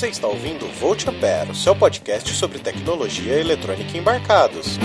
Você está ouvindo Volt Ampere, seu podcast sobre tecnologia eletrônica em embarcados.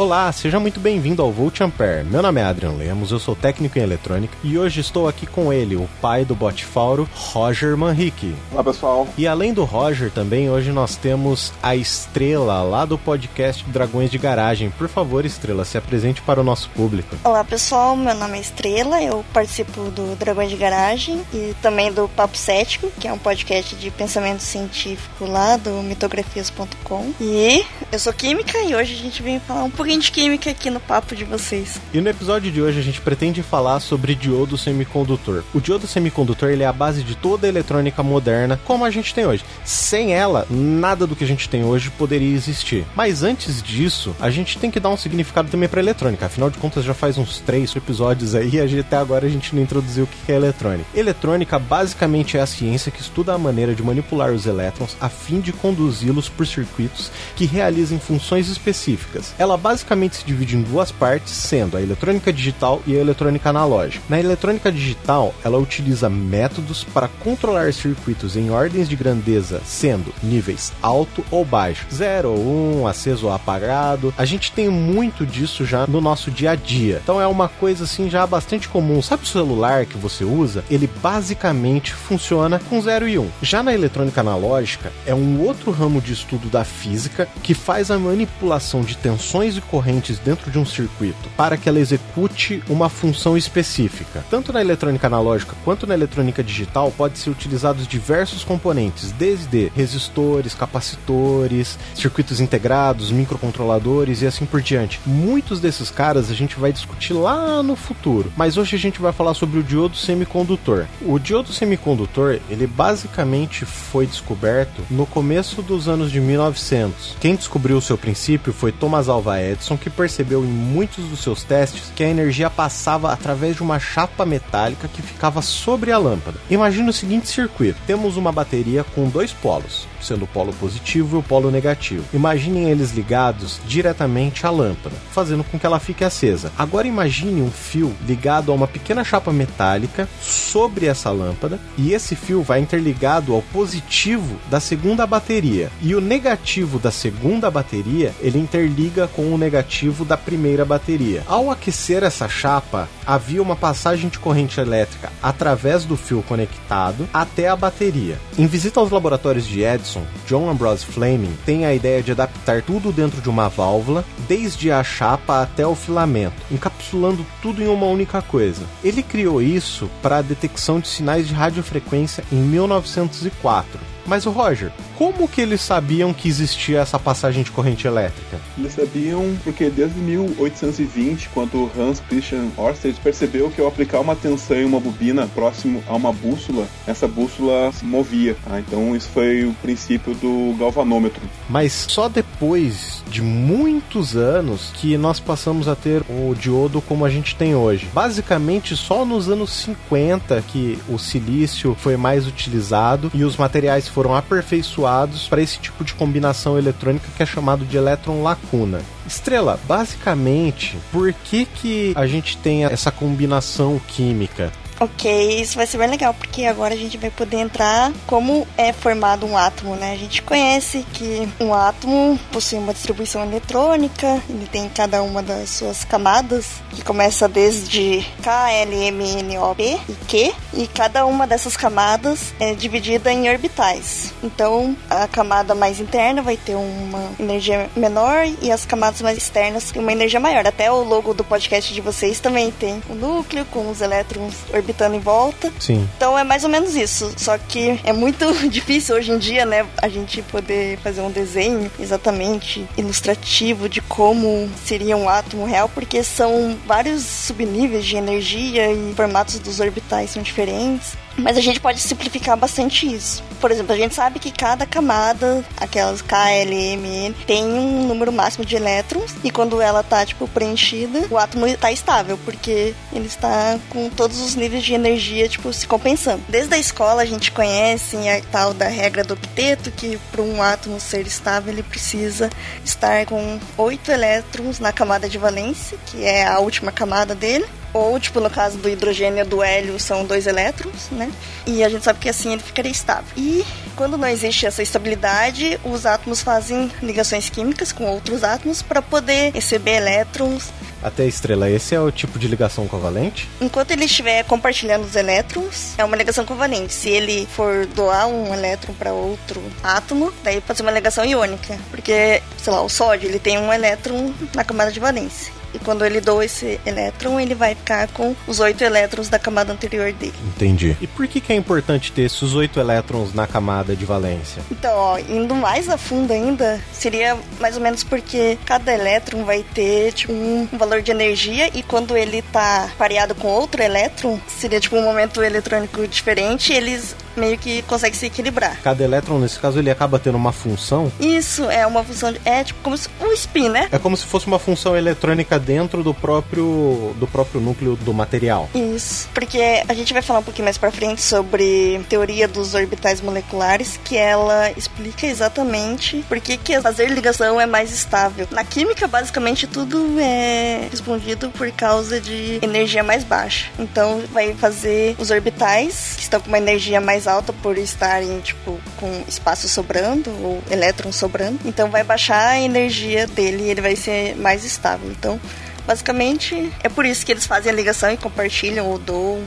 Olá, seja muito bem-vindo ao Volt Ampere. Meu nome é Adrian Lemos, eu sou técnico em eletrônica e hoje estou aqui com ele, o pai do Botfauro, Roger Manrique. Olá, pessoal. E além do Roger, também hoje nós temos a Estrela, lá do podcast Dragões de Garagem. Por favor, Estrela, se apresente para o nosso público. Olá, pessoal. Meu nome é Estrela, eu participo do Dragões de Garagem e também do Papo Cético, que é um podcast de pensamento científico lá do mitografias.com. E eu sou química e hoje a gente vem falar um pouquinho pouquinho de química aqui no papo de vocês. E no episódio de hoje a gente pretende falar sobre diodo semicondutor. O diodo semicondutor ele é a base de toda a eletrônica moderna como a gente tem hoje. Sem ela, nada do que a gente tem hoje poderia existir. Mas antes disso, a gente tem que dar um significado também para eletrônica. Afinal de contas, já faz uns três episódios aí e até agora a gente não introduziu o que é eletrônica. Eletrônica basicamente é a ciência que estuda a maneira de manipular os elétrons a fim de conduzi-los por circuitos que realizem funções específicas. Ela basicamente basicamente se divide em duas partes, sendo a eletrônica digital e a eletrônica analógica. Na eletrônica digital, ela utiliza métodos para controlar circuitos em ordens de grandeza, sendo níveis alto ou baixo, 0 ou 1, um, aceso ou apagado. A gente tem muito disso já no nosso dia a dia. Então é uma coisa assim já bastante comum. Sabe o celular que você usa? Ele basicamente funciona com 0 e 1. Um. Já na eletrônica analógica, é um outro ramo de estudo da física que faz a manipulação de tensões e correntes dentro de um circuito para que ela execute uma função específica. Tanto na eletrônica analógica quanto na eletrônica digital pode ser utilizados diversos componentes, desde resistores, capacitores, circuitos integrados, microcontroladores e assim por diante. Muitos desses caras a gente vai discutir lá no futuro, mas hoje a gente vai falar sobre o diodo semicondutor. O diodo semicondutor, ele basicamente foi descoberto no começo dos anos de 1900. Quem descobriu o seu princípio foi Thomas Alva Edison Edison que percebeu em muitos dos seus testes que a energia passava através de uma chapa metálica que ficava sobre a lâmpada. Imagine o seguinte circuito: temos uma bateria com dois polos sendo o polo positivo e o polo negativo. Imaginem eles ligados diretamente à lâmpada, fazendo com que ela fique acesa. Agora imagine um fio ligado a uma pequena chapa metálica sobre essa lâmpada e esse fio vai interligado ao positivo da segunda bateria e o negativo da segunda bateria ele interliga com o negativo da primeira bateria. Ao aquecer essa chapa, havia uma passagem de corrente elétrica através do fio conectado até a bateria. Em visita aos laboratórios de Edison Edison, John Ambrose Fleming, tem a ideia de adaptar tudo dentro de uma válvula, desde a chapa até o filamento, encapsulando tudo em uma única coisa. Ele criou isso para a detecção de sinais de radiofrequência em 1904 mas o Roger, como que eles sabiam que existia essa passagem de corrente elétrica? Eles sabiam porque desde 1820, quando Hans Christian Ørsted percebeu que ao aplicar uma tensão em uma bobina próximo a uma bússola, essa bússola se movia. Ah, então isso foi o princípio do galvanômetro. Mas só depois de muitos anos que nós passamos a ter o diodo como a gente tem hoje. Basicamente só nos anos 50 que o silício foi mais utilizado e os materiais foram aperfeiçoados para esse tipo de combinação eletrônica que é chamado de elétron lacuna. Estrela, basicamente, por que, que a gente tem essa combinação química? Ok, isso vai ser bem legal, porque agora a gente vai poder entrar como é formado um átomo, né? A gente conhece que um átomo possui uma distribuição eletrônica, ele tem cada uma das suas camadas, que começa desde K, L, M, N, O, P e Q, e cada uma dessas camadas é dividida em orbitais. Então, a camada mais interna vai ter uma energia menor e as camadas mais externas uma energia maior. Até o logo do podcast de vocês também tem o núcleo com os elétrons orbitando orbitando em volta. Sim. Então é mais ou menos isso. Só que é muito difícil hoje em dia, né, a gente poder fazer um desenho exatamente ilustrativo de como seria um átomo real, porque são vários subníveis de energia e formatos dos orbitais são diferentes. Mas a gente pode simplificar bastante isso. Por exemplo, a gente sabe que cada camada, aquelas K, L, M, tem um número máximo de elétrons e quando ela tá tipo preenchida, o átomo está estável, porque ele está com todos os níveis de energia tipo se compensando. Desde a escola a gente conhece a tal da regra do octeto que para um átomo ser estável ele precisa estar com oito elétrons na camada de valência, que é a última camada dele ou, tipo, no caso do hidrogênio do hélio, são dois elétrons, né? E a gente sabe que assim ele ficaria estável. E quando não existe essa estabilidade, os átomos fazem ligações químicas com outros átomos para poder receber elétrons. Até estrela, esse é o tipo de ligação covalente? Enquanto ele estiver compartilhando os elétrons, é uma ligação covalente. Se ele for doar um elétron para outro átomo, daí pode ser uma ligação iônica, porque, sei lá, o sódio, ele tem um elétron na camada de valência e quando ele doa esse elétron, ele vai ficar com os oito elétrons da camada anterior dele. Entendi. E por que, que é importante ter esses oito elétrons na camada de valência? Então, ó, indo mais a fundo ainda, seria mais ou menos porque cada elétron vai ter tipo, um valor de energia e quando ele tá pareado com outro elétron, seria tipo um momento eletrônico diferente, eles meio que consegue se equilibrar. Cada elétron, nesse caso, ele acaba tendo uma função? Isso, é uma função. De, é tipo como se, um spin, né? É como se fosse uma função eletrônica dentro do próprio, do próprio núcleo do material. Isso, porque a gente vai falar um pouquinho mais pra frente sobre teoria dos orbitais moleculares, que ela explica exatamente por que, que fazer ligação é mais estável. Na química, basicamente, tudo é respondido por causa de energia mais baixa. Então, vai fazer os orbitais, que estão com uma energia mais alta por estarem, tipo, com espaço sobrando, ou elétrons sobrando. Então, vai baixar a energia dele e ele vai ser mais estável. Então, basicamente, é por isso que eles fazem a ligação e compartilham ou doam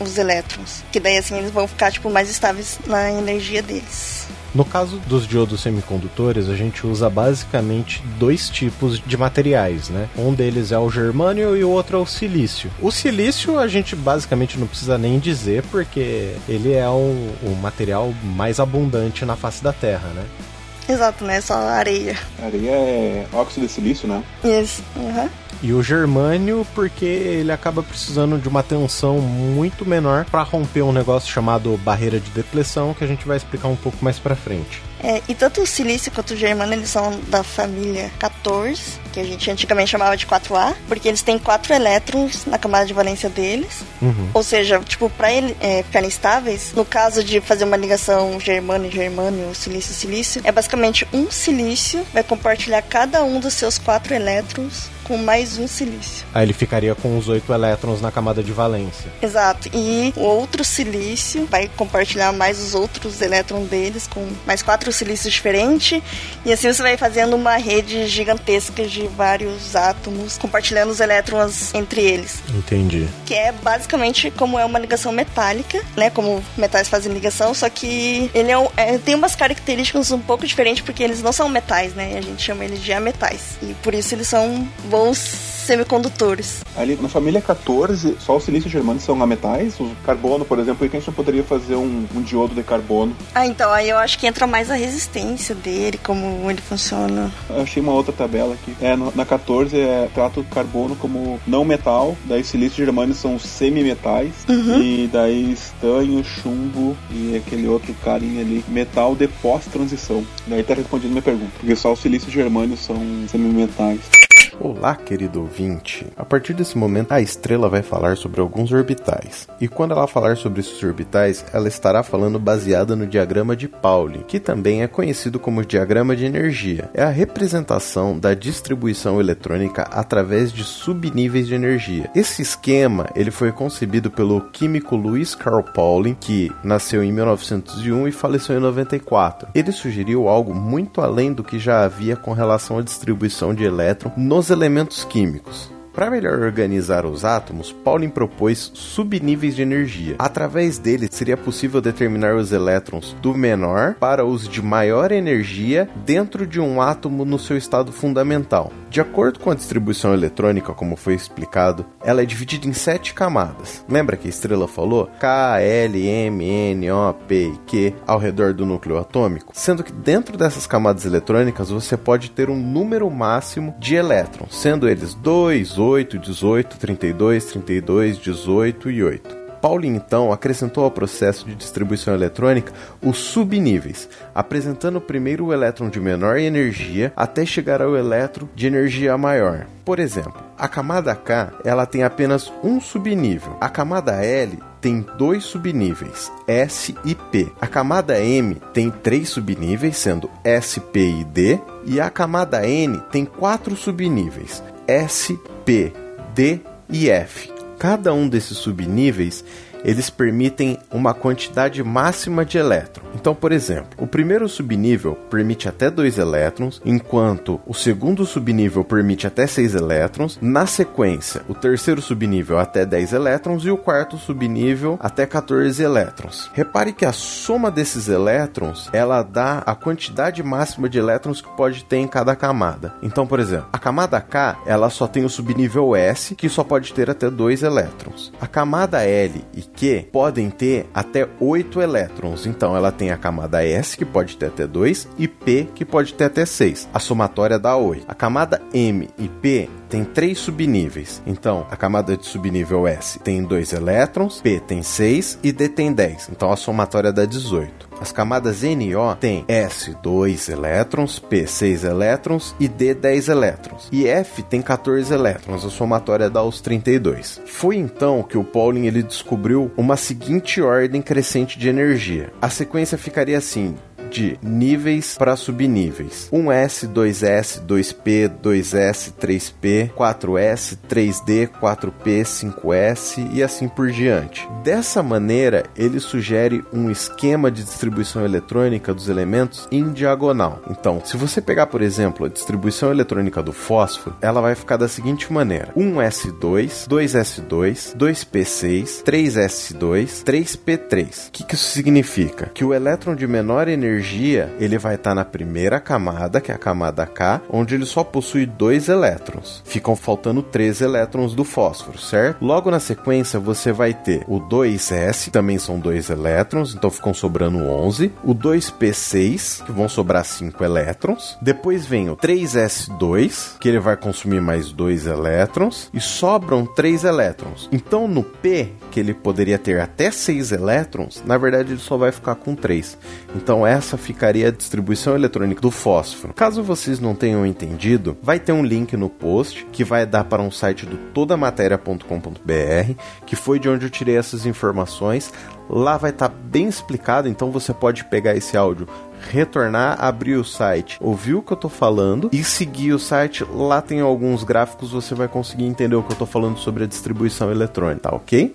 os elétrons. Que daí, assim, eles vão ficar, tipo, mais estáveis na energia deles. No caso dos diodos semicondutores, a gente usa basicamente dois tipos de materiais, né? Um deles é o germânio e o outro é o silício. O silício a gente basicamente não precisa nem dizer porque ele é o, o material mais abundante na face da Terra, né? Exato, né? Só areia. Areia é óxido de silício, né? Isso. Uhum. E o germânio, porque ele acaba precisando de uma tensão muito menor para romper um negócio chamado barreira de depressão, que a gente vai explicar um pouco mais para frente. É, e tanto o silício quanto o germano, eles são da família 14, que a gente antigamente chamava de 4A, porque eles têm quatro elétrons na camada de valência deles. Uhum. Ou seja, tipo, para ele é, ficarem estáveis, no caso de fazer uma ligação germano-germânio, silício-silício, é basicamente um silício vai compartilhar cada um dos seus quatro elétrons com mais um silício. Aí ele ficaria com os oito elétrons na camada de valência. Exato. E o outro silício vai compartilhar mais os outros elétrons deles com mais quatro silícios diferentes. E assim você vai fazendo uma rede gigantesca de vários átomos compartilhando os elétrons entre eles. Entendi. Que é basicamente como é uma ligação metálica, né? Como metais fazem ligação, só que ele é, um, é tem umas características um pouco diferentes porque eles não são metais, né? A gente chama eles de ametais. E por isso eles são bons semicondutores. Ali na família 14, só o silício e o germânio são ametais. O carbono, por exemplo, e que a gente não poderia fazer um, um, diodo de carbono. Ah, então aí eu acho que entra mais a resistência dele, como ele funciona. Eu achei uma outra tabela aqui. É, no, na 14 é, trata o carbono como não metal, daí silício e germânio são semimetais, uhum. e daí estanho, chumbo e aquele outro carinha ali, metal de pós-transição. Daí tá respondendo minha pergunta, porque só o silício e germânio são semimetais. Olá, querido ouvinte. A partir desse momento, a estrela vai falar sobre alguns orbitais. E quando ela falar sobre esses orbitais, ela estará falando baseada no diagrama de Pauli, que também é conhecido como diagrama de energia. É a representação da distribuição eletrônica através de subníveis de energia. Esse esquema, ele foi concebido pelo químico Louis Carl Pauling, que nasceu em 1901 e faleceu em 94. Ele sugeriu algo muito além do que já havia com relação à distribuição de elétron nos elementos químicos. Para melhor organizar os átomos, Pauling propôs subníveis de energia. Através deles, seria possível determinar os elétrons do menor para os de maior energia dentro de um átomo no seu estado fundamental. De acordo com a distribuição eletrônica, como foi explicado, ela é dividida em sete camadas. Lembra que a estrela falou? K, L, M, N, O, P e Q ao redor do núcleo atômico? Sendo que dentro dessas camadas eletrônicas você pode ter um número máximo de elétrons, sendo eles 2, 8, 18, 32, 32, 18 e 8. Pauling então acrescentou ao processo de distribuição eletrônica os subníveis, apresentando primeiro o elétron de menor energia até chegar ao elétron de energia maior. Por exemplo, a camada K ela tem apenas um subnível. A camada L tem dois subníveis, S e P. A camada M tem três subníveis, sendo S, P e D. E a camada N tem quatro subníveis, S, P, D e F. Cada um desses subníveis eles permitem uma quantidade máxima de elétrons. Então, por exemplo, o primeiro subnível permite até 2 elétrons, enquanto o segundo subnível permite até 6 elétrons. Na sequência, o terceiro subnível até 10 elétrons e o quarto subnível até 14 elétrons. Repare que a soma desses elétrons, ela dá a quantidade máxima de elétrons que pode ter em cada camada. Então, por exemplo, a camada K, ela só tem o subnível S, que só pode ter até 2 elétrons. A camada L e que podem ter até 8 elétrons. Então ela tem a camada S, que pode ter até 2, e P, que pode ter até 6. A somatória dá 8. A camada M e P tem três subníveis. Então, a camada de subnível S tem 2 elétrons, P tem 6 e D tem 10. Então, a somatória dá 18. As camadas N e O têm S 2 elétrons, P 6 elétrons e D 10 elétrons. E F tem 14 elétrons, a somatória dá os 32. Foi então que o Pauling ele descobriu uma seguinte ordem crescente de energia. A sequência ficaria assim: de níveis para subníveis. 1S, 2S, 2P, 2S, 3P, 4S, 3D, 4P, 5S e assim por diante. Dessa maneira, ele sugere um esquema de distribuição eletrônica dos elementos em diagonal. Então, se você pegar, por exemplo, a distribuição eletrônica do fósforo, ela vai ficar da seguinte maneira: 1S2, 2S2, 2P6, 3S2, 3P3. O que, que isso significa? Que o elétron de menor energia energia, ele vai estar tá na primeira camada, que é a camada K, onde ele só possui dois elétrons. Ficam faltando três elétrons do fósforo, certo? Logo na sequência, você vai ter o 2S, também são dois elétrons, então ficam sobrando 11. O 2P6, que vão sobrar 5 elétrons. Depois vem o 3S2, que ele vai consumir mais dois elétrons. E sobram 3 elétrons. Então no P, que ele poderia ter até 6 elétrons, na verdade ele só vai ficar com 3. Então essa essa ficaria a distribuição eletrônica do fósforo. Caso vocês não tenham entendido, vai ter um link no post que vai dar para um site do todamatéria.com.br, que foi de onde eu tirei essas informações. Lá vai estar tá bem explicado, então você pode pegar esse áudio retornar, abrir o site, ouvir o que eu tô falando e seguir o site. Lá tem alguns gráficos, você vai conseguir entender o que eu tô falando sobre a distribuição eletrônica, tá ok?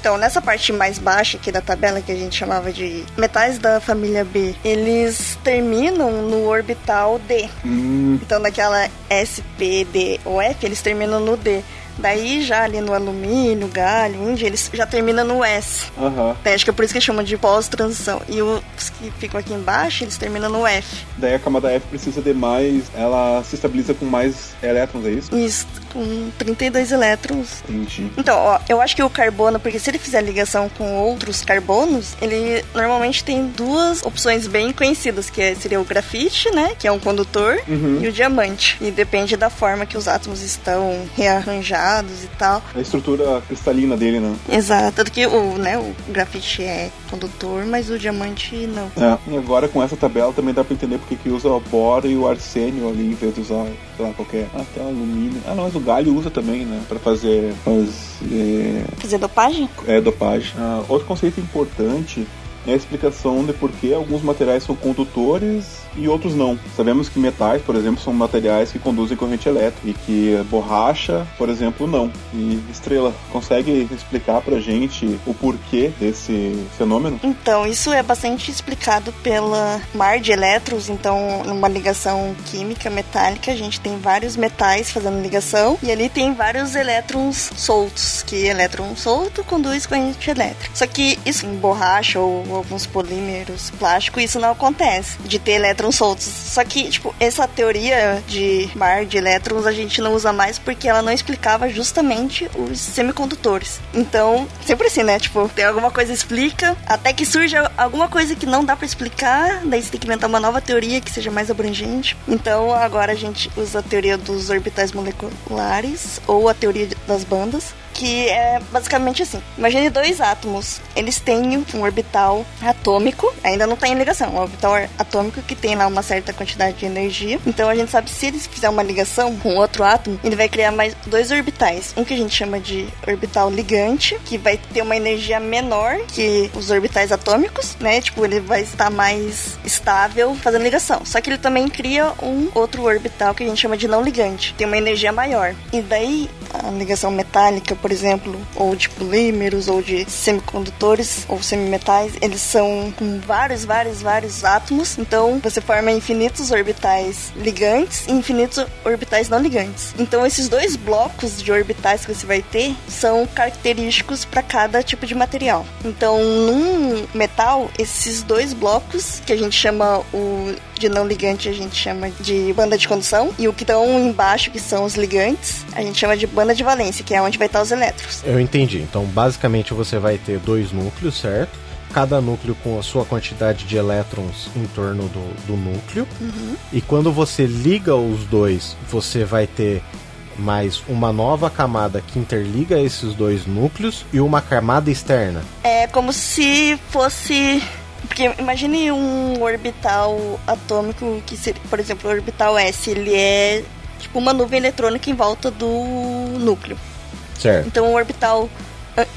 Então, nessa parte mais baixa aqui da tabela, que a gente chamava de metais da família B, eles terminam no orbital D. Hum. Então, naquela S, P, D ou F, eles terminam no D. Daí já ali no alumínio, galho, índio, eles já terminam no S. Uhum. Daí, acho que é por isso que chamam de pós-transição. E os que ficam aqui embaixo, eles terminam no F. Daí a camada F precisa de mais. Ela se estabiliza com mais elétrons, é isso? Isso, com 32 elétrons. Entendi. Então, ó, eu acho que o carbono, porque se ele fizer ligação com outros carbonos, ele normalmente tem duas opções bem conhecidas, que é, seria o grafite, né? Que é um condutor, uhum. e o diamante. E depende da forma que os átomos estão rearranjados e tal. A estrutura cristalina dele, né? Exato. Tanto que o, né, o grafite é condutor, mas o diamante não. É, e agora com essa tabela também dá pra entender porque que usa o boro e o arsênio ali em vez de usar, sei lá, qualquer. Até alumínio. Ah, não, mas o galho usa também, né? Pra fazer. Fazer, fazer dopagem? É, dopagem. Ah, outro conceito importante a explicação de por que alguns materiais são condutores e outros não. Sabemos que metais, por exemplo, são materiais que conduzem corrente elétrica e que borracha, por exemplo, não. E Estrela, consegue explicar pra gente o porquê desse fenômeno? Então, isso é bastante explicado pela mar de elétrons, então, numa ligação química metálica, a gente tem vários metais fazendo ligação e ali tem vários elétrons soltos, que elétron solto conduz corrente elétrica. Só que isso em borracha ou alguns polímeros plástico, isso não acontece, de ter elétrons soltos. Só que, tipo, essa teoria de mar de elétrons a gente não usa mais porque ela não explicava justamente os semicondutores. Então, sempre assim, né? Tipo, tem alguma coisa explica, até que surge alguma coisa que não dá para explicar, daí você tem que inventar uma nova teoria que seja mais abrangente. Então, agora a gente usa a teoria dos orbitais moleculares ou a teoria das bandas que é basicamente assim. Imagine dois átomos. Eles têm um orbital atômico, ainda não está em ligação, um orbital atômico que tem lá uma certa quantidade de energia. Então a gente sabe se eles fizer uma ligação com outro átomo, ele vai criar mais dois orbitais. Um que a gente chama de orbital ligante, que vai ter uma energia menor que os orbitais atômicos, né? Tipo, ele vai estar mais estável fazendo ligação. Só que ele também cria um outro orbital que a gente chama de não ligante, tem uma energia maior. E daí a ligação metálica, por exemplo, ou de polímeros, ou de semicondutores, ou semimetais, eles são com vários, vários, vários átomos. Então você forma infinitos orbitais ligantes e infinitos orbitais não ligantes. Então esses dois blocos de orbitais que você vai ter são característicos para cada tipo de material. Então num metal, esses dois blocos, que a gente chama o de não ligante a gente chama de banda de condução e o que estão embaixo, que são os ligantes, a gente chama de banda de valência, que é onde vai estar os elétrons. Eu entendi. Então, basicamente, você vai ter dois núcleos, certo? Cada núcleo com a sua quantidade de elétrons em torno do, do núcleo. Uhum. E quando você liga os dois, você vai ter mais uma nova camada que interliga esses dois núcleos e uma camada externa. É como se fosse porque imagine um orbital atômico que seria, por exemplo, o orbital S, ele é tipo uma nuvem eletrônica em volta do núcleo. Certo. Então o orbital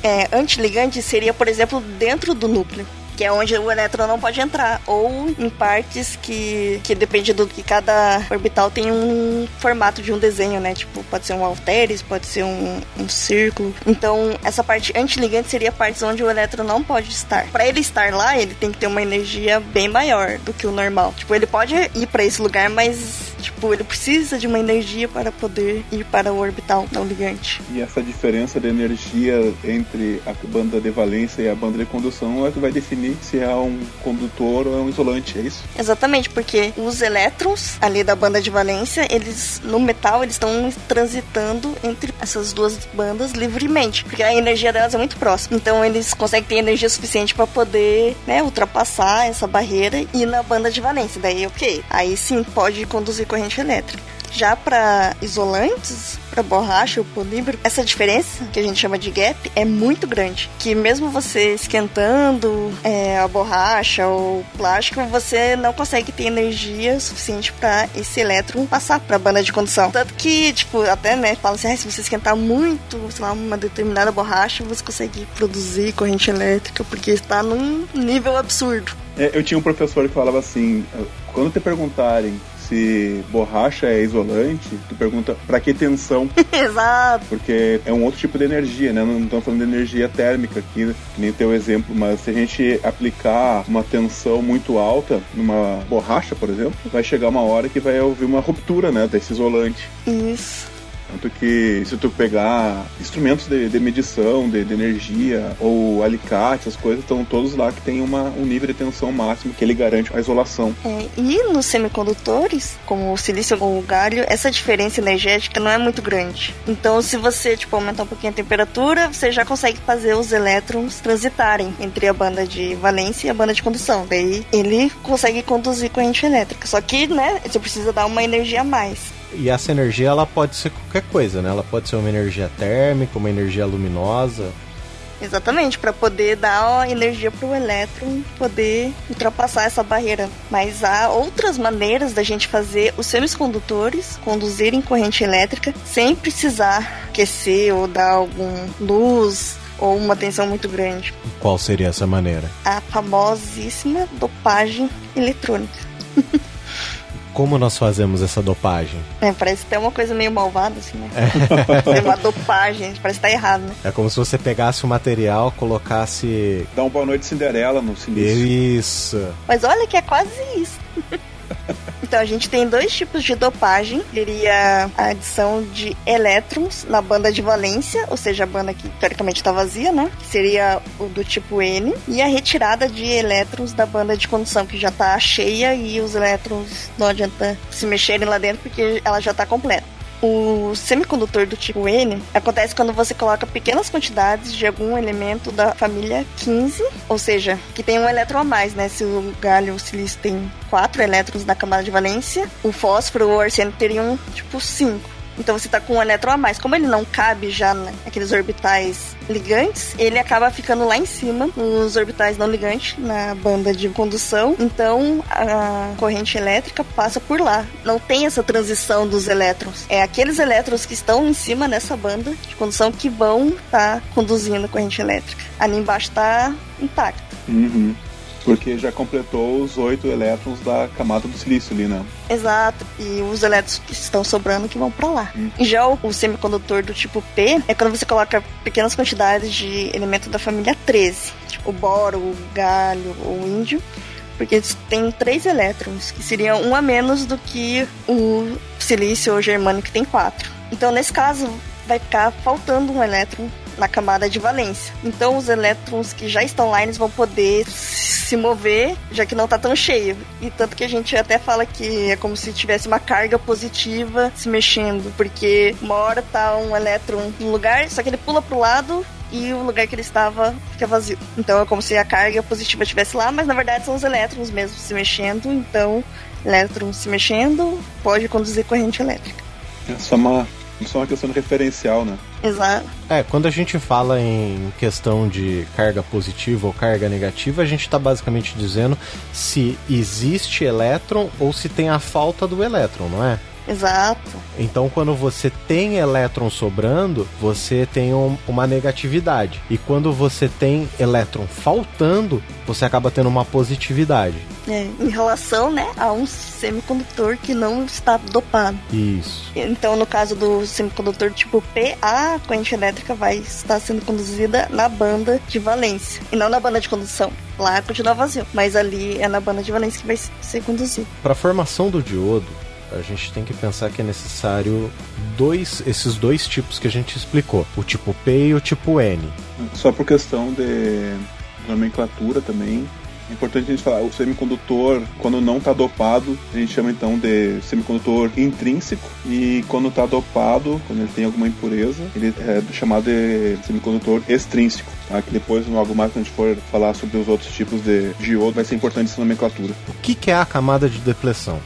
é, antiligante seria, por exemplo, dentro do núcleo que é onde o elétron não pode entrar, ou em partes que, que depende do que cada orbital tem um formato de um desenho, né? Tipo, pode ser um halteres, pode ser um, um círculo. Então, essa parte antiligante seria partes onde o elétron não pode estar. Para ele estar lá, ele tem que ter uma energia bem maior do que o normal. Tipo, ele pode ir para esse lugar, mas Tipo, ele precisa de uma energia para poder ir para o orbital não ligante. E essa diferença de energia entre a banda de valência e a banda de condução é que vai definir se é um condutor ou é um isolante, é isso? Exatamente, porque os elétrons ali da banda de valência, eles no metal, eles estão transitando entre essas duas bandas livremente, porque a energia delas é muito próxima. Então eles conseguem ter energia suficiente para poder, né, ultrapassar essa barreira e ir na banda de valência. Daí, OK. Aí sim pode conduzir corrente elétrica. Já para isolantes, para borracha ou polímero, essa diferença, que a gente chama de gap, é muito grande. Que mesmo você esquentando é, a borracha ou plástico, você não consegue ter energia suficiente para esse elétron passar para a banda de condução. Tanto que, tipo, até, né, fala assim, ah, se você esquentar muito, sei lá, uma determinada borracha, você consegue produzir corrente elétrica, porque está num nível absurdo. É, eu tinha um professor que falava assim, quando te perguntarem se borracha é isolante, tu pergunta para que tensão. Exato. Porque é um outro tipo de energia, né? Não estamos falando de energia térmica aqui, nem teu exemplo, mas se a gente aplicar uma tensão muito alta numa borracha, por exemplo, vai chegar uma hora que vai haver uma ruptura, né, desse isolante. Isso. Tanto que se tu pegar instrumentos de, de medição, de, de, energia, ou alicate, as coisas estão todos lá que tem uma, um nível de tensão máximo que ele garante a isolação. É, e nos semicondutores, como o silício ou o galho, essa diferença energética não é muito grande. Então, se você tipo, aumentar um pouquinho a temperatura, você já consegue fazer os elétrons transitarem entre a banda de valência e a banda de condução. Daí ele consegue conduzir corrente elétrica. Só que, né, você precisa dar uma energia a mais. E essa energia ela pode ser qualquer coisa, né? Ela pode ser uma energia térmica, uma energia luminosa. Exatamente, para poder dar energia para o elétron poder ultrapassar essa barreira. Mas há outras maneiras da gente fazer os semicondutores conduzirem corrente elétrica sem precisar aquecer ou dar algum luz ou uma tensão muito grande. Qual seria essa maneira? A famosíssima dopagem eletrônica. Como nós fazemos essa dopagem? É, parece até uma coisa meio malvada, assim, né? É. uma dopagem, parece que tá errado, né? É como se você pegasse o material, colocasse. Dá um boa noite Cinderela no silício. Isso. Mas olha que é quase isso. Então a gente tem dois tipos de dopagem. Seria a adição de elétrons na banda de valência, ou seja, a banda que teoricamente está vazia, né? Que seria o do tipo N. E a retirada de elétrons da banda de condução, que já está cheia e os elétrons não adianta se mexerem lá dentro porque ela já está completa. O semicondutor do tipo N acontece quando você coloca pequenas quantidades de algum elemento da família 15, ou seja, que tem um elétron a mais, né? Se o galho, o silício tem quatro elétrons na camada de valência, o fósforo ou o arsênio teriam tipo 5. Então você tá com um elétron a mais. Como ele não cabe já naqueles orbitais ligantes, ele acaba ficando lá em cima, nos orbitais não ligantes, na banda de condução. Então a corrente elétrica passa por lá. Não tem essa transição dos elétrons. É aqueles elétrons que estão em cima dessa banda de condução que vão estar tá conduzindo a corrente elétrica. Ali embaixo está intacto. Uhum. Porque já completou os oito elétrons da camada do silício ali, né? Exato. E os elétrons que estão sobrando que vão para lá. Hum. Já o, o, semicondutor do tipo P é quando você coloca pequenas quantidades de elemento da família 13. Tipo o boro, o galho, o índio. Porque eles têm três elétrons, que seriam um a menos do que o silício ou germânio que tem quatro. Então, nesse caso, vai ficar faltando um elétron na camada de valência. Então os elétrons que já estão lá eles vão poder se mover, já que não está tão cheio. E tanto que a gente até fala que é como se tivesse uma carga positiva se mexendo, porque uma hora tá um elétron no lugar, só que ele pula pro lado e o lugar que ele estava fica vazio. Então é como se a carga positiva estivesse lá, mas na verdade são os elétrons mesmo se mexendo, então elétrons se mexendo pode conduzir corrente elétrica. É só uma só uma questão de referencial, né? Exato. É, quando a gente fala em questão de carga positiva ou carga negativa, a gente está basicamente dizendo se existe elétron ou se tem a falta do elétron, não é? Exato. Então, quando você tem elétron sobrando, você tem um, uma negatividade. E quando você tem elétron faltando, você acaba tendo uma positividade. É, em relação, né, a um semicondutor que não está dopado. Isso. Então, no caso do semicondutor tipo P, a corrente elétrica vai estar sendo conduzida na banda de valência e não na banda de condução. Lá continua vazio, mas ali é na banda de valência que vai ser conduzido. Para a formação do diodo, a gente tem que pensar que é necessário dois, esses dois tipos que a gente explicou, o tipo P e o tipo N. Só por questão de nomenclatura também, é importante a gente falar, o semicondutor, quando não está dopado, a gente chama então de semicondutor intrínseco, e quando está dopado, quando ele tem alguma impureza, ele é chamado de semicondutor extrínseco. Tá? Que depois, logo mais, quando a gente for falar sobre os outros tipos de diodo, vai ser importante essa nomenclatura. O que, que é a camada de depleção?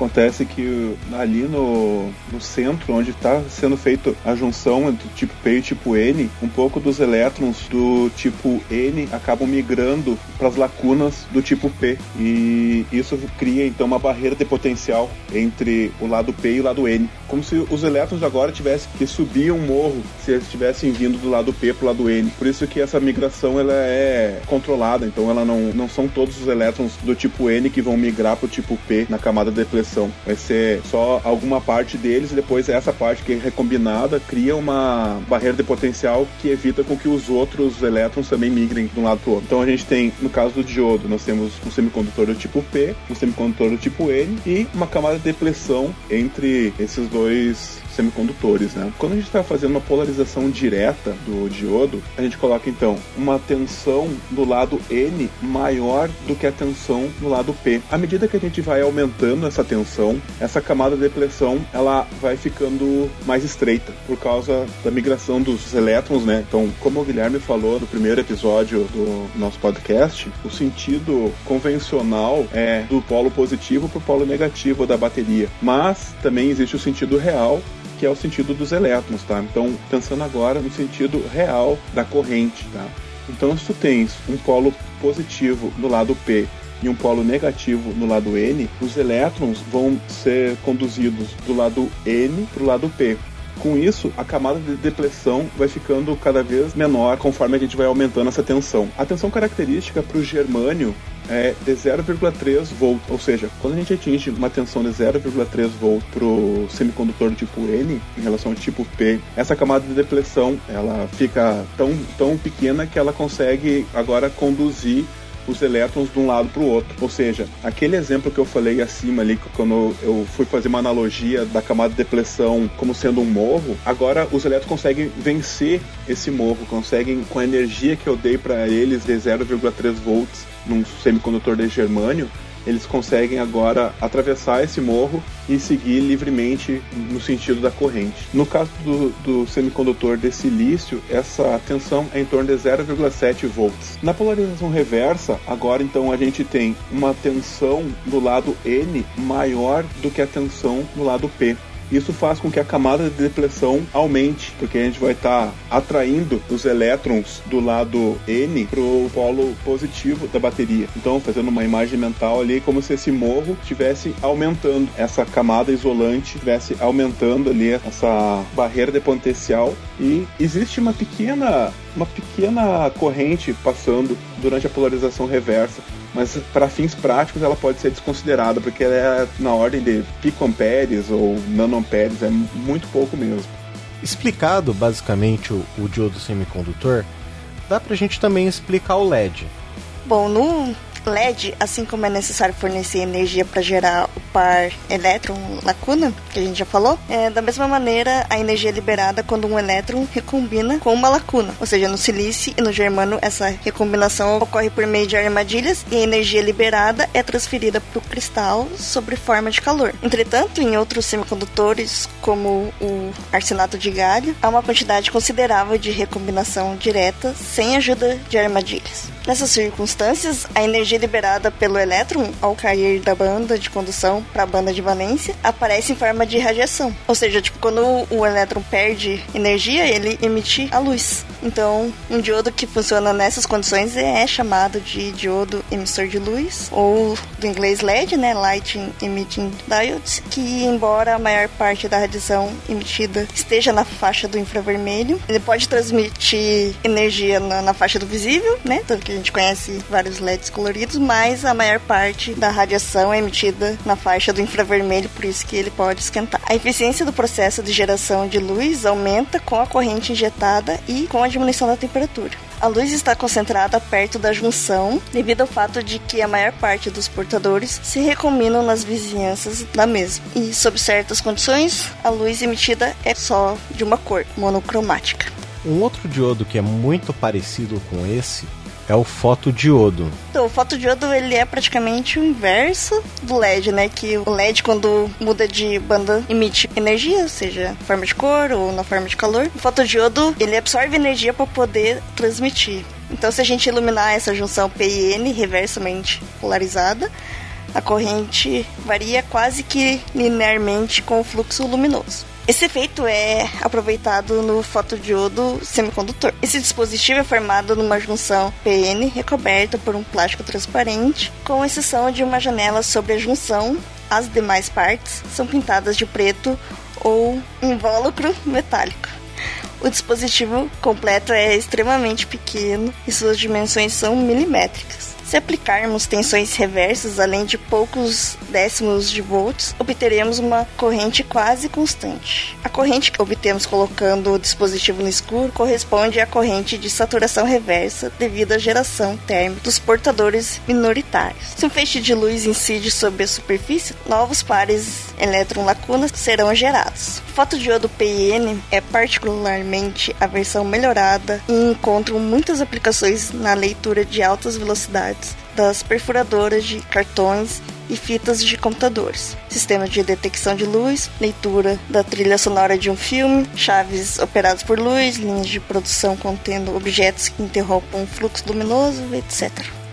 Acontece que ali no, no centro, onde está sendo feita a junção entre tipo P e tipo N, um pouco dos elétrons do tipo N acabam migrando para as lacunas do tipo P. E isso cria então uma barreira de potencial entre o lado P e o lado N. Como se os elétrons agora tivessem que subir um morro se eles estivessem vindo do lado P para o lado N. Por isso que essa migração ela é controlada, então ela não, não são todos os elétrons do tipo N que vão migrar para o tipo P na camada de depressão Vai ser só alguma parte deles e depois essa parte que é recombinada cria uma barreira de potencial que evita com que os outros elétrons também migrem de um lado para o outro. Então a gente tem, no caso do diodo, nós temos um semicondutor do tipo P, um semicondutor do tipo N e uma camada de depressão entre esses dois semicondutores, né? Quando a gente está fazendo uma polarização direta do diodo, a gente coloca então uma tensão do lado N maior do que a tensão no lado P. À medida que a gente vai aumentando essa tensão, essa camada de depressão ela vai ficando mais estreita por causa da migração dos elétrons, né? Então, como o Guilherme falou no primeiro episódio do nosso podcast, o sentido convencional é do polo positivo para o polo negativo da bateria, mas também existe o sentido real que é o sentido dos elétrons, tá? Então, pensando agora no sentido real da corrente, tá? Então, se tu tens um polo positivo no lado P e um polo negativo no lado N, os elétrons vão ser conduzidos do lado N para o lado P. Com isso, a camada de depressão vai ficando cada vez menor conforme a gente vai aumentando essa tensão. A tensão característica para o germânio é de 0,3 volt, ou seja, quando a gente atinge uma tensão de 0,3 volt pro semicondutor tipo N em relação ao tipo P, essa camada de depressão ela fica tão, tão pequena que ela consegue agora conduzir os elétrons de um lado para o outro. Ou seja, aquele exemplo que eu falei acima ali, quando eu fui fazer uma analogia da camada de depressão como sendo um morro, agora os elétrons conseguem vencer esse morro, conseguem, com a energia que eu dei para eles de 0,3 volts, num semicondutor de germânio, eles conseguem agora atravessar esse morro e seguir livremente no sentido da corrente. No caso do, do semicondutor de silício, essa tensão é em torno de 0,7 volts. Na polarização reversa, agora então a gente tem uma tensão do lado N maior do que a tensão no lado P. Isso faz com que a camada de depressão aumente, porque a gente vai estar tá atraindo os elétrons do lado N pro polo positivo da bateria. Então, fazendo uma imagem mental ali, como se esse morro estivesse aumentando, essa camada isolante estivesse aumentando ali essa barreira de potencial e existe uma pequena uma pequena corrente passando durante a polarização reversa mas para fins práticos ela pode ser desconsiderada, porque ela é na ordem de picoamperes ou nanoamperes, é muito pouco mesmo. Explicado basicamente o, o diodo semicondutor, dá para a gente também explicar o LED. Bom, no LED, assim como é necessário fornecer energia para gerar o par elétron-lacuna, que a gente já falou, é, da mesma maneira a energia é liberada quando um elétron recombina com uma lacuna, ou seja, no silício e no germano essa recombinação ocorre por meio de armadilhas e a energia liberada é transferida para o cristal sob forma de calor. Entretanto, em outros semicondutores, como o arsenato de galho, há uma quantidade considerável de recombinação direta sem ajuda de armadilhas. Nessas circunstâncias, a energia liberada pelo elétron ao cair da banda de condução para a banda de valência aparece em forma de radiação. Ou seja, tipo, quando o elétron perde energia, ele emite a luz. Então, um diodo que funciona nessas condições é chamado de diodo emissor de luz, ou do inglês LED, né, Light Emitting Diodes, que embora a maior parte da radiação emitida esteja na faixa do infravermelho, ele pode transmitir energia na, na faixa do visível, né, tanto que gente conhece vários LEDs coloridos, mas a maior parte da radiação é emitida na faixa do infravermelho, por isso que ele pode esquentar. A eficiência do processo de geração de luz aumenta com a corrente injetada e com a diminuição da temperatura. A luz está concentrada perto da junção, devido ao fato de que a maior parte dos portadores se recombinam nas vizinhanças da mesma. E, sob certas condições, a luz emitida é só de uma cor, monocromática. Um outro diodo que é muito parecido com esse é o fotodiodo. Então, o fotodiodo ele é praticamente o inverso do LED, né? Que o LED quando muda de banda emite energia, seja na forma de cor ou na forma de calor. O fotodiodo ele absorve energia para poder transmitir. Então, se a gente iluminar essa junção P e N reversamente polarizada, a corrente varia quase que linearmente com o fluxo luminoso. Esse efeito é aproveitado no fotodiodo semicondutor. Esse dispositivo é formado numa junção PN recoberta por um plástico transparente, com exceção de uma janela sobre a junção. As demais partes são pintadas de preto ou invólucro metálico. O dispositivo completo é extremamente pequeno e suas dimensões são milimétricas. Se aplicarmos tensões reversas, além de poucos décimos de volts, obteremos uma corrente quase constante. A corrente que obtemos colocando o dispositivo no escuro corresponde à corrente de saturação reversa devido à geração térmica dos portadores minoritários. Se um feixe de luz incide sobre a superfície, novos pares elétron-lacunas serão gerados. O fotodiodo PIN é particularmente a versão melhorada e encontram muitas aplicações na leitura de altas velocidades das perfuradoras de cartões e fitas de computadores, sistema de detecção de luz, leitura da trilha sonora de um filme, chaves operadas por luz, linhas de produção contendo objetos que interrompam o fluxo luminoso, etc.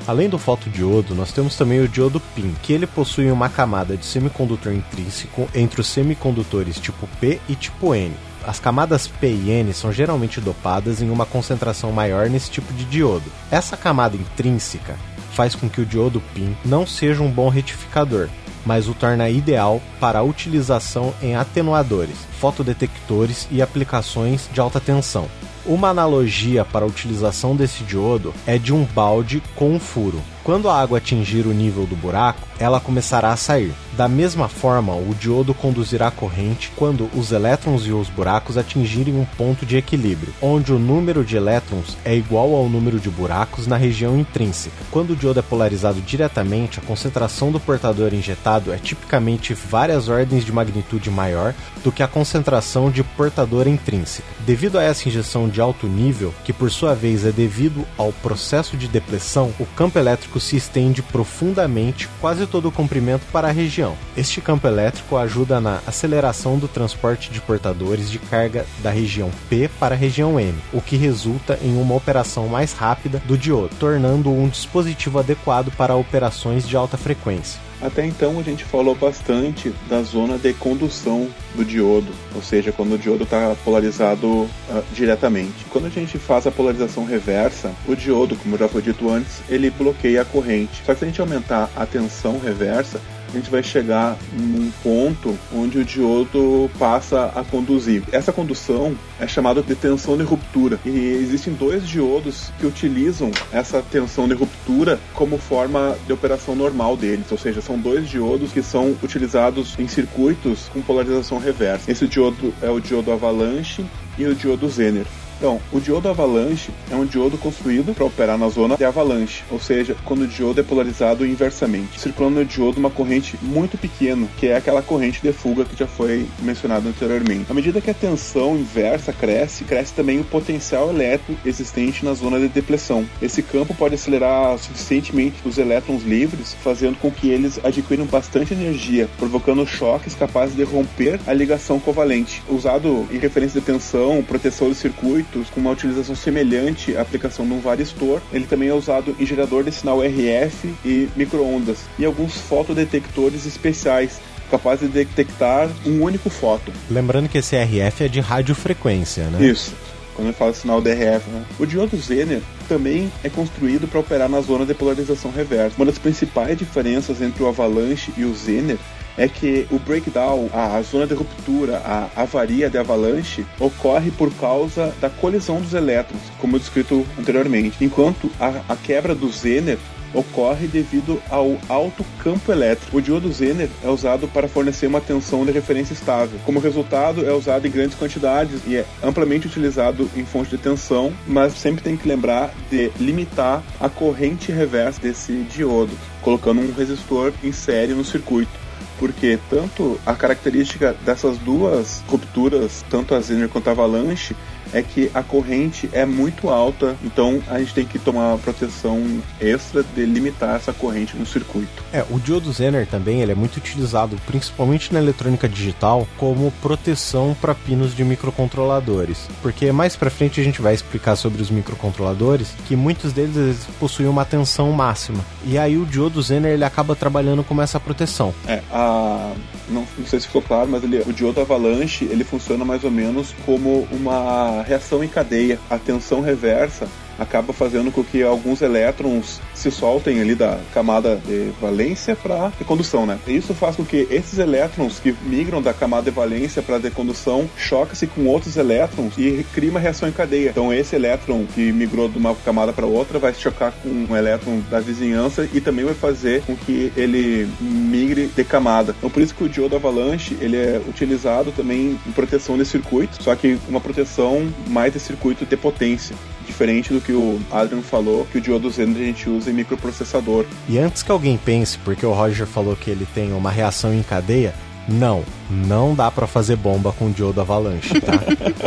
Além do fotodiodo, nós temos também o diodo PIN, que ele possui uma camada de semicondutor intrínseco entre os semicondutores tipo P e tipo N. As camadas P e N são geralmente dopadas em uma concentração maior nesse tipo de diodo. Essa camada intrínseca faz com que o diodo PIN não seja um bom retificador, mas o torna ideal para a utilização em atenuadores, fotodetectores e aplicações de alta tensão. Uma analogia para a utilização desse diodo é de um balde com um furo. Quando a água atingir o nível do buraco, ela começará a sair. Da mesma forma, o diodo conduzirá corrente quando os elétrons e os buracos atingirem um ponto de equilíbrio, onde o número de elétrons é igual ao número de buracos na região intrínseca. Quando o diodo é polarizado diretamente, a concentração do portador injetado é tipicamente várias ordens de magnitude maior do que a concentração de portador intrínseca. Devido a essa injeção de alto nível, que por sua vez é devido ao processo de depressão, o campo elétrico elétrico se estende profundamente quase todo o comprimento para a região. Este campo elétrico ajuda na aceleração do transporte de portadores de carga da região P para a região N, o que resulta em uma operação mais rápida do diodo, tornando-o um dispositivo adequado para operações de alta frequência. Até então a gente falou bastante da zona de condução do diodo, ou seja, quando o diodo está polarizado uh, diretamente. Quando a gente faz a polarização reversa, o diodo, como já foi dito antes, ele bloqueia a corrente. Só que se a gente aumentar a tensão reversa, a gente vai chegar num ponto onde o diodo passa a conduzir. Essa condução é chamada de tensão de ruptura. E existem dois diodos que utilizam essa tensão de ruptura como forma de operação normal deles, ou seja, são dois diodos que são utilizados em circuitos com polarização reversa. Esse diodo é o diodo avalanche e o diodo Zener. Então, o diodo avalanche é um diodo construído para operar na zona de avalanche, ou seja, quando o diodo é polarizado inversamente, circulando no diodo uma corrente muito pequena, que é aquela corrente de fuga que já foi mencionada anteriormente. À medida que a tensão inversa cresce, cresce também o potencial elétrico existente na zona de depressão. Esse campo pode acelerar suficientemente os elétrons livres, fazendo com que eles adquiram bastante energia, provocando choques capazes de romper a ligação covalente. Usado em referência de tensão, proteção de circuito, circuitos com uma utilização semelhante à aplicação de um varistor. Ele também é usado em gerador de sinal RF e microondas e alguns fotodetectores especiais capazes de detectar um único fóton. Lembrando que esse RF é de radiofrequência, né? Isso quando eu falo sinal DRF. Né? O diodo Zener também é construído para operar na zona de polarização reversa. Uma das principais diferenças entre o Avalanche e o Zener é que o breakdown, a zona de ruptura, a avaria de avalanche, ocorre por causa da colisão dos elétrons, como descrito anteriormente, enquanto a, a quebra do Zener ocorre devido ao alto campo elétrico. O diodo Zener é usado para fornecer uma tensão de referência estável. Como resultado, é usado em grandes quantidades e é amplamente utilizado em fonte de tensão, mas sempre tem que lembrar de limitar a corrente reversa desse diodo, colocando um resistor em série no circuito porque tanto a característica dessas duas rupturas, tanto a Zener quanto a Avalanche, é que a corrente é muito alta, então a gente tem que tomar uma proteção extra de limitar essa corrente no circuito. É, o diodo Zener também ele é muito utilizado, principalmente na eletrônica digital, como proteção para pinos de microcontroladores, porque mais para frente a gente vai explicar sobre os microcontroladores que muitos deles possuem uma tensão máxima e aí o diodo Zener ele acaba trabalhando como essa proteção. É, a não, não sei se ficou claro, mas ele, o diodo avalanche ele funciona mais ou menos como uma reação em cadeia. A tensão reversa acaba fazendo com que alguns elétrons se soltem ali da camada de valência para decondução, né? Isso faz com que esses elétrons que migram da camada de valência para decondução choquem-se com outros elétrons e cria uma reação em cadeia. Então esse elétron que migrou de uma camada para outra vai se chocar com um elétron da vizinhança e também vai fazer com que ele migre de camada. Então por isso que o diodo avalanche ele é utilizado também em proteção de circuito, só que uma proteção mais de circuito de potência diferente do que o Adrian falou, que o diodo Zener a gente usa em microprocessador. E antes que alguém pense, porque o Roger falou que ele tem uma reação em cadeia, não, não dá para fazer bomba com diodo avalanche, tá?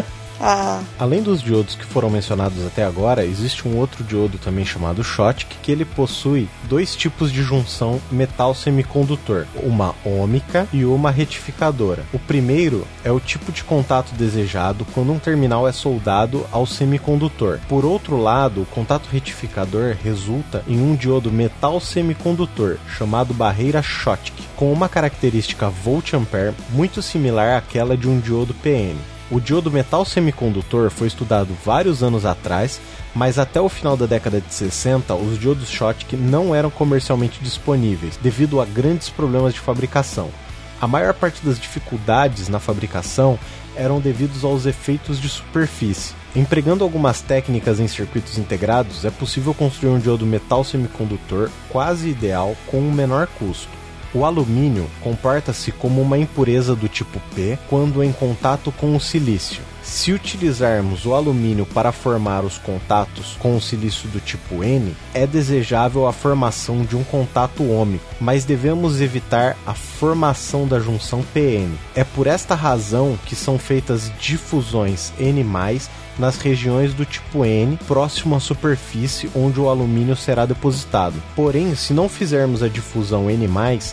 Ah. Além dos diodos que foram mencionados até agora, existe um outro diodo também chamado Schottky, que ele possui dois tipos de junção metal semicondutor, uma ômica e uma retificadora. O primeiro é o tipo de contato desejado quando um terminal é soldado ao semicondutor. Por outro lado, o contato retificador resulta em um diodo metal semicondutor, chamado barreira Schottky, com uma característica volt-ampere muito similar àquela de um diodo PN. O diodo metal semicondutor foi estudado vários anos atrás, mas até o final da década de 60, os diodos Schottky não eram comercialmente disponíveis devido a grandes problemas de fabricação. A maior parte das dificuldades na fabricação eram devidos aos efeitos de superfície. Empregando algumas técnicas em circuitos integrados, é possível construir um diodo metal semicondutor quase ideal com um menor custo. O alumínio comporta-se como uma impureza do tipo P quando em contato com o silício. Se utilizarmos o alumínio para formar os contatos com o silício do tipo N, é desejável a formação de um contato ômico, mas devemos evitar a formação da junção PN. É por esta razão que são feitas difusões N+, nas regiões do tipo N, próximo à superfície onde o alumínio será depositado. Porém, se não fizermos a difusão N+,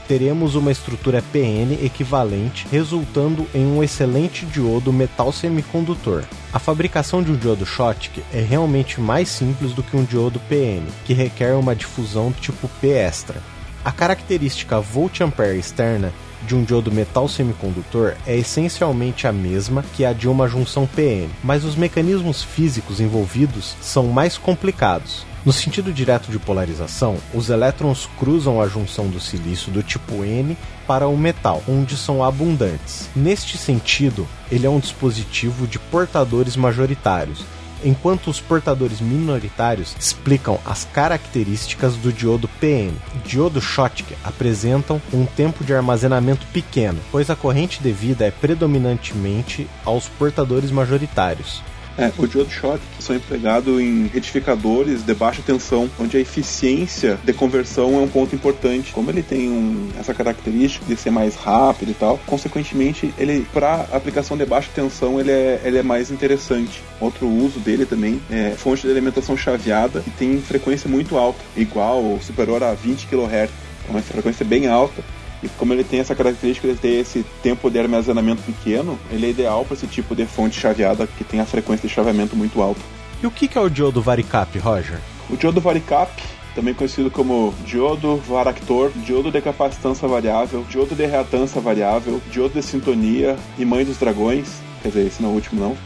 teremos uma estrutura PN equivalente, resultando em um excelente diodo metal semicondutor. A fabricação de um diodo Schottky é realmente mais simples do que um diodo PN, que requer uma difusão tipo P extra. A característica volt-ampere externa de um diodo metal semicondutor é essencialmente a mesma que a de uma junção PN, mas os mecanismos físicos envolvidos são mais complicados. No sentido direto de polarização, os elétrons cruzam a junção do silício do tipo N para o metal, onde são abundantes. Neste sentido, ele é um dispositivo de portadores majoritários, enquanto os portadores minoritários explicam as características do diodo. O diodo Schottky apresentam um tempo de armazenamento pequeno, pois a corrente devida é predominantemente aos portadores majoritários. É, o diodo Schottky são empregados em retificadores de baixa tensão, onde a eficiência de conversão é um ponto importante. Como ele tem um, essa característica de ser mais rápido e tal, consequentemente, ele para aplicação de baixa tensão ele é, ele é mais interessante. Outro uso dele também é fonte de alimentação chaveada que tem frequência muito alta, igual ou superior a 20 kHz. É uma frequência bem alta e como ele tem essa característica de ter esse tempo de armazenamento pequeno, ele é ideal para esse tipo de fonte chaveada que tem a frequência de chaveamento muito alta. E o que é o diodo varicap, Roger? O diodo varicap também conhecido como diodo varactor, diodo de capacitância variável, diodo de reatância variável, diodo de sintonia e mãe dos dragões, Quer dizer, esse não é o último, não.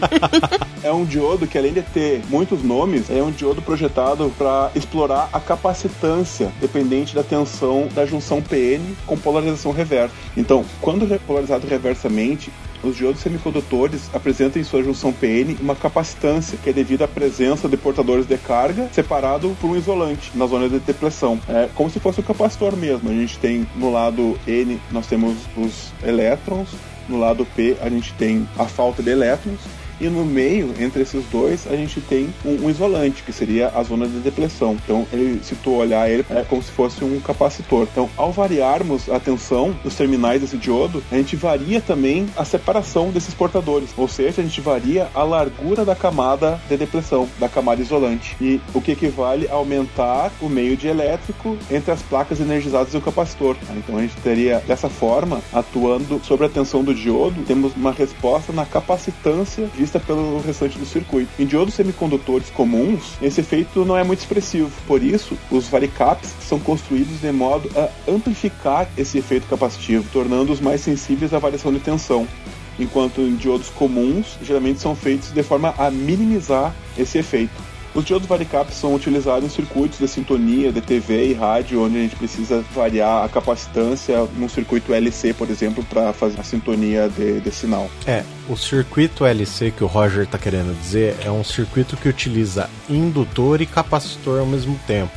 é um diodo que, além de ter muitos nomes, é um diodo projetado para explorar a capacitância dependente da tensão da junção PN com polarização reversa. Então, quando polarizado reversamente, os diodos semicondutores apresentam em sua junção PN uma capacitância que é devido à presença de portadores de carga separado por um isolante na zona de depressão. É como se fosse um capacitor mesmo. A gente tem no lado N nós temos os elétrons, no lado P a gente tem a falta de elétrons e no meio, entre esses dois, a gente tem um, um, isolante, que seria a zona de depressão. Então, ele, se tu olhar ele, é como se fosse um capacitor. Então, ao variarmos a tensão dos terminais desse diodo, a gente varia também a separação desses portadores, ou seja, a gente varia a largura da camada de depressão, da camada isolante, e o que equivale a aumentar o meio de elétrico entre as placas energizadas e o capacitor. Então, a gente teria, dessa forma, atuando sobre a tensão do diodo, temos uma resposta na capacitância vista pelo restante do circuito. Em diodos semicondutores comuns, esse efeito não é muito expressivo. Por isso, os varicaps são construídos de modo a amplificar esse efeito capacitivo, tornando-os mais sensíveis à variação de tensão enquanto em diodos comuns geralmente são feitos de forma a minimizar esse efeito. Os diodos varicap são utilizados em circuitos de sintonia, de TV e rádio, onde a gente precisa variar a capacitância num circuito LC, por exemplo, para fazer a sintonia de, de, sinal. É, o circuito LC que o Roger está querendo dizer é um circuito que utiliza indutor e capacitor ao mesmo tempo.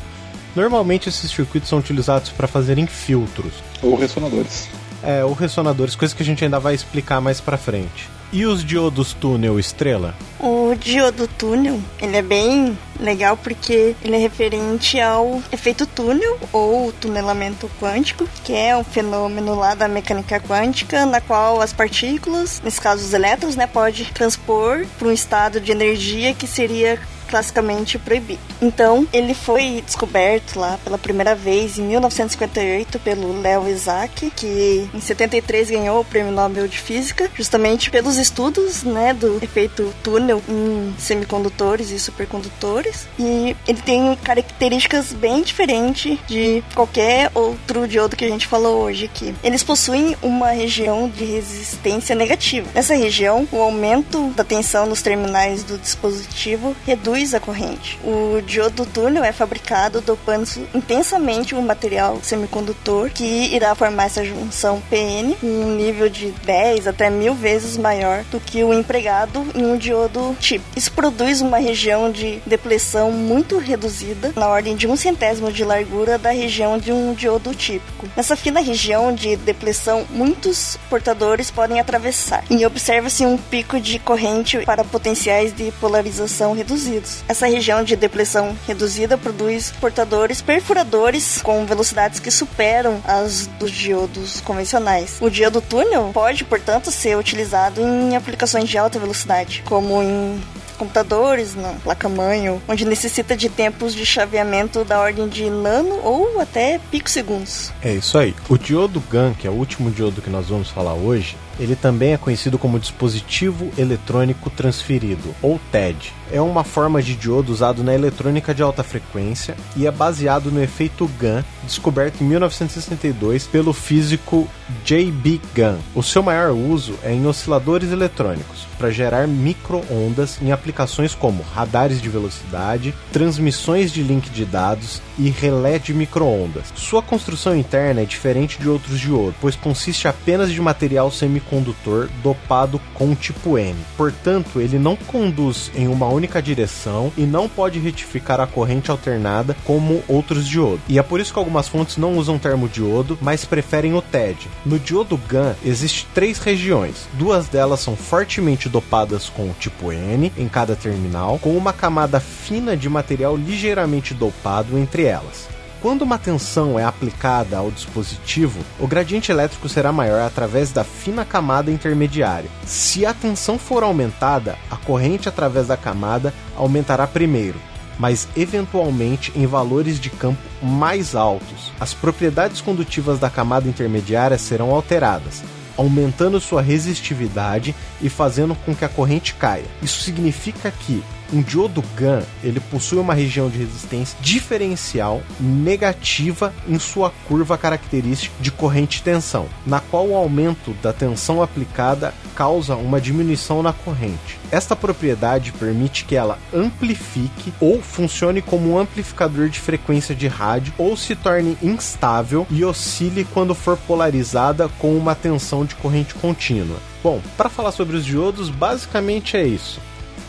Normalmente esses circuitos são utilizados para fazerem filtros. Ou ressonadores. É, ou ressonadores, coisa que a gente ainda vai explicar mais para frente. E os diodos túnel estrela? O diodo túnel, ele é bem legal porque ele é referente ao efeito túnel ou tunelamento quântico, que é um fenômeno lá da mecânica quântica, na qual as partículas, nesse caso os elétrons, né, pode transpor para um estado de energia que seria classicamente proibido. Então, ele foi descoberto lá pela primeira vez em 1958 pelo Leo Isaac, que em 73 ganhou o Prêmio Nobel de Física, justamente pelos estudos, né, do efeito túnel em semicondutores e supercondutores. E ele tem características bem diferentes de qualquer outro diodo que a gente falou hoje aqui. Eles possuem uma região de resistência negativa. Nessa região, o aumento da tensão nos terminais do dispositivo reduz reduz a corrente. O diodo túnel é fabricado dopando intensamente um material semicondutor que irá formar essa junção PN em um nível de 10 até mil vezes maior do que o empregado em um diodo tipo. Isso produz uma região de depressão muito reduzida, na ordem de um centésimo de largura da região de um diodo típico. Nessa fina região de depressão, muitos portadores podem atravessar e observa-se um pico de corrente para potenciais de polarização reduzidos. Essa região de depressão reduzida produz portadores perfuradores com velocidades que superam as dos diodos convencionais. O diodo túnel pode, portanto, ser utilizado em aplicações de alta velocidade, como em computadores na placa-mãe, onde necessita de tempos de chaveamento da ordem de nano ou até picosegundos. É isso aí. O diodo GAN, que é o último diodo que nós vamos falar hoje, Ele também é conhecido como dispositivo eletrônico transferido, ou TED. É uma forma de diodo usado na eletrônica de alta frequência e é baseado no efeito GAN, descoberto em 1962 pelo físico J.B. GAN. O seu maior uso é em osciladores eletrônicos, para gerar microondas em aplicações como radares de velocidade, transmissões de link de dados e relé de microondas. Sua construção interna é diferente de outros diodos, pois consiste apenas de material semicondutor dopado com tipo N. Portanto, ele não conduz em uma única direção e não pode retificar a corrente alternada como outros diodos. E é por isso que algumas fontes não usam o termo diodo, mas preferem o TED. No diodo GAN existe três regiões. Duas delas são fortemente dopadas com o tipo N em cada terminal, com uma camada fina de material ligeiramente dopado entre elas. Quando uma tensão é aplicada ao dispositivo, o gradiente elétrico será maior através da fina camada intermediária. Se a tensão for aumentada, a corrente através da camada aumentará primeiro, mas eventualmente em valores de campo mais altos. As propriedades condutivas da camada intermediária serão alteradas, aumentando sua resistividade e fazendo com que a corrente caia. Isso significa que um diodo GAN ele possui uma região de resistência diferencial negativa em sua curva característica de corrente tensão, na qual o aumento da tensão aplicada causa uma diminuição na corrente. Esta propriedade permite que ela amplifique ou funcione como um amplificador de frequência de rádio ou se torne instável e oscile quando for polarizada com uma tensão de corrente contínua. Bom, para falar sobre os diodos, basicamente é isso.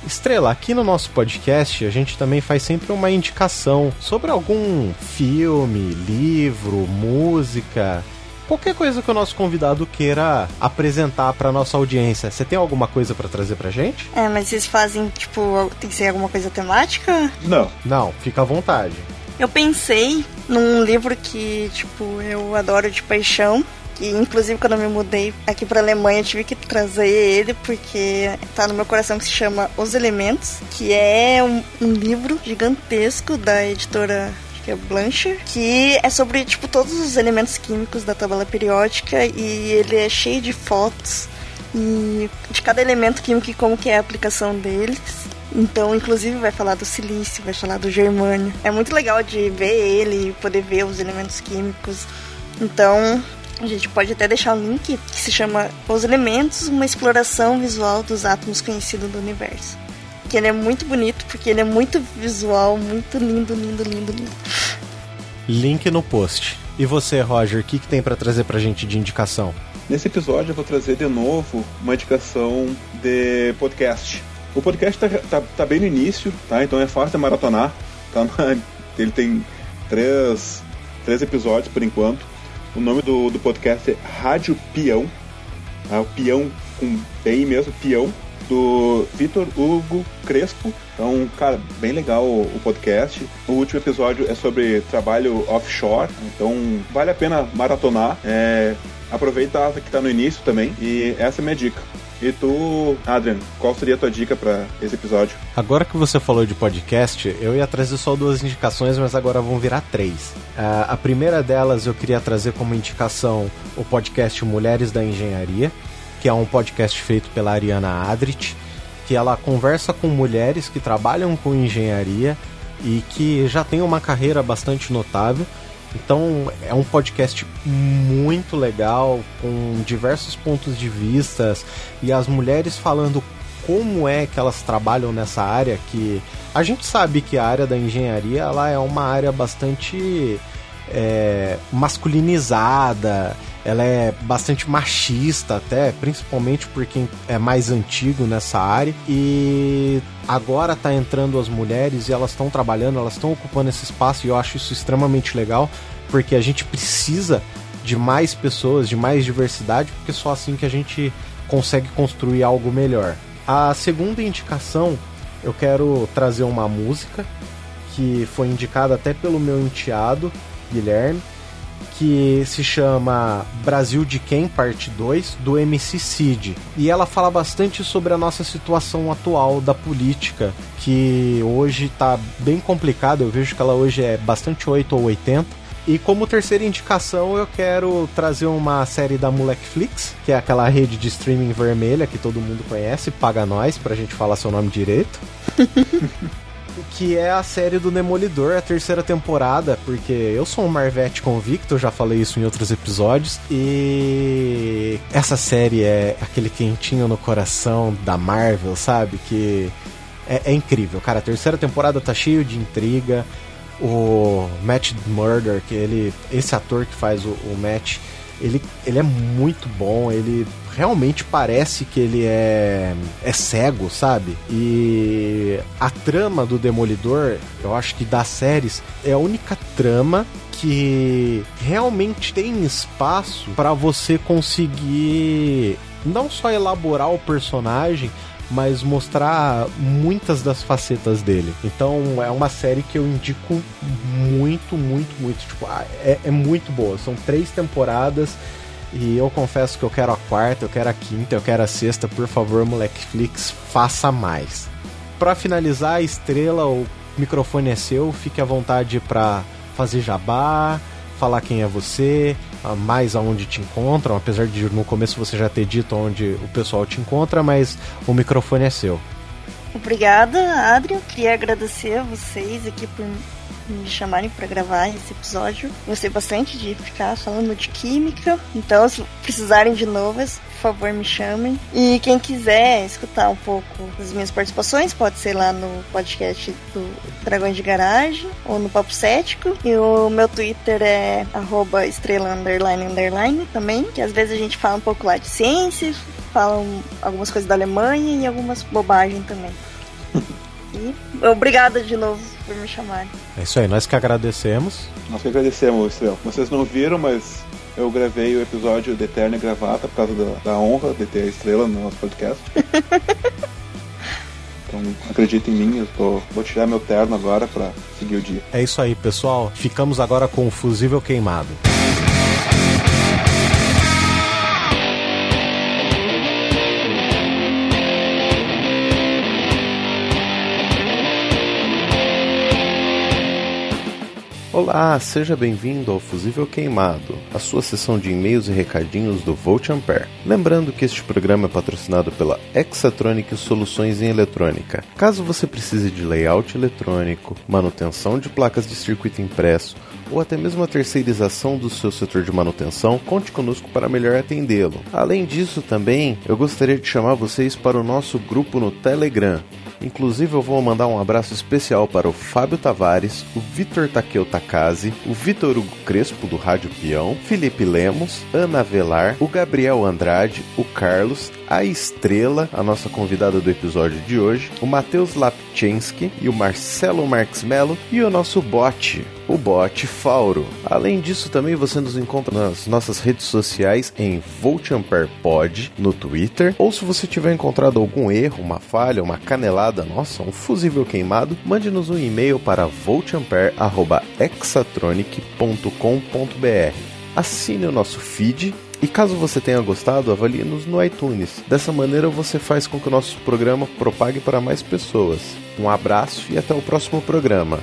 Estrela, aqui no nosso podcast a gente também faz sempre uma indicação sobre algum filme, livro, música, qualquer coisa que o nosso convidado queira apresentar para nossa audiência. Você tem alguma coisa para trazer pra gente? É, mas vocês fazem, tipo, tem que ser alguma coisa temática? Não. Não, fica à vontade. Eu pensei num livro que, tipo, eu adoro de paixão, que inclusive quando eu me mudei aqui pra Alemanha tive que trazer ele porque tá no meu coração que se chama Os Elementos, que é um, um livro gigantesco da editora que é Blancher, que é sobre tipo todos os elementos químicos da tabela periódica e ele é cheio de fotos e de cada elemento químico e como que é a aplicação deles. Então, inclusive, vai falar do silício, vai falar do germânio. É muito legal de ver ele, poder ver os elementos químicos. Então, a gente pode até deixar um link que se chama Os Elementos, uma exploração visual dos átomos conhecidos do universo. Que ele é muito bonito, porque ele é muito visual, muito lindo, lindo, lindo, lindo. Link no post. E você, Roger, o que, que tem para trazer pra gente de indicação? Nesse episódio eu vou trazer de novo uma indicação de podcast. O podcast tá, tá, tá bem no início, tá? Então é fácil de maratonar. Tá? Ele tem três, três episódios por enquanto. O nome do, do podcast é Rádio Peão. Tá? O peão com bem mesmo, peão, do Vitor Hugo Crespo. Então, cara, bem legal o, o, podcast. O último episódio é sobre trabalho offshore, então vale a pena maratonar. É, aproveita que tá no início também, e essa é a minha dica. E tu, Adrian, qual seria a tua dica para esse episódio? Agora que você falou de podcast, eu ia trazer só duas indicações, mas agora vão virar três. Uh, a primeira delas eu queria trazer como indicação o podcast Mulheres da Engenharia, que é um podcast feito pela Ariana Adrit, que ela conversa com mulheres que trabalham com engenharia e que já têm uma carreira bastante notável então é um podcast muito legal, com diversos pontos de vistas e as mulheres falando como é que elas trabalham nessa área que a gente sabe que a área da engenharia ela é uma área bastante é, masculinizada, ela é bastante machista até, principalmente por quem é mais antigo nessa área. E agora tá entrando as mulheres e elas estão trabalhando, elas estão ocupando esse espaço e eu acho isso extremamente legal, porque a gente precisa de mais pessoas, de mais diversidade, porque só assim que a gente consegue construir algo melhor. A segunda indicação, eu quero trazer uma música que foi indicada até pelo meu enteado, Guilherme, que se chama Brasil de Quem, parte 2, do MC Cid. E ela fala bastante sobre a nossa situação atual da política, que hoje está bem complicada. Eu vejo que ela hoje é bastante 8 ou 80. E como terceira indicação, eu quero trazer uma série da Molecflix, que é aquela rede de streaming vermelha que todo mundo conhece, paga nós pra gente falar seu nome direito. que é a série do Demolidor, a terceira temporada, porque eu sou um Marvete convicto, eu já falei isso em outros episódios, e essa série é aquele quentinho no coração da Marvel, sabe? Que é, é incrível, cara. A terceira temporada tá cheio de intriga. O Matt Murder, que ele, esse ator que faz o, o Matt, ele, ele é muito bom, ele realmente parece que ele é, é cego, sabe? E a trama do Demolidor, eu acho que das séries, é a única trama que realmente tem espaço para você conseguir não só elaborar o personagem, mas mostrar muitas das facetas dele. Então é uma série que eu indico muito, muito, muito. Tipo, ah, é, é muito boa. São três temporadas e eu confesso que eu quero a quarta, eu quero a quinta, eu quero a sexta. Por favor, Molecflix, faça mais. Para finalizar, a estrela, o microfone é seu. Fique à vontade para fazer jabá, falar quem é você, mais aonde te encontram. Apesar de no começo você já ter dito onde o pessoal te encontra, mas o microfone é seu. Obrigada, Adrian. Queria agradecer a vocês aqui por me chamarem para gravar esse episódio. Gostei bastante de ficar falando de química. Então, se precisarem de novas, por favor, me chamem. E quem quiser escutar um pouco das minhas participações, pode ser lá no podcast do Dragões de Garagem ou no Papo Cético. E o meu Twitter é estrela underline underline também, que às vezes a gente fala um pouco lá de ciência, fala algumas coisas da Alemanha e algumas bobagens também. E obrigada de novo por me chamarem. É isso aí, nós que agradecemos. Nós que agradecemos, Estrela. Vocês não viram, mas eu gravei o episódio de Eterna e Gravata por causa da, da honra de ter a estrela no nosso podcast. então acredita em mim, eu tô, vou tirar meu terno agora para seguir o dia. É isso aí, pessoal. Ficamos agora com o fusível queimado. Olá, seja bem-vindo ao Fusível Queimado, a sua sessão de e-mails e recadinhos do Volt Ampere. Lembrando que este programa é patrocinado pela Exatronic Soluções em Eletrônica. Caso você precise de layout eletrônico, manutenção de placas de circuito impresso, ou até mesmo a terceirização do seu setor de manutenção, conte conosco para melhor atendê-lo. Além disso, também eu gostaria de chamar vocês para o nosso grupo no Telegram. Inclusive, eu vou mandar um abraço especial para o Fábio Tavares, o Vitor Takeo Takase, o Vitor Hugo Crespo, do Rádio Peão, Felipe Lemos, Ana Velar, o Gabriel Andrade, o Carlos, a Estrela, a nossa convidada do episódio de hoje, o Matheus Lapchensky e o Marcelo Marques Melo e o nosso bot, o bot Fauro. Além disso, também você nos encontra nas nossas redes sociais em VoltAmperePod no Twitter, ou se você tiver encontrado algum erro, uma falha, uma canelada nossa, um fusível queimado, mande-nos um e-mail para voltampere@exatronic.com.br. Assine o nosso feed e caso você tenha gostado, avalie-nos no iTunes. Dessa maneira você faz com que o nosso programa propague para mais pessoas. Um abraço e até o próximo programa.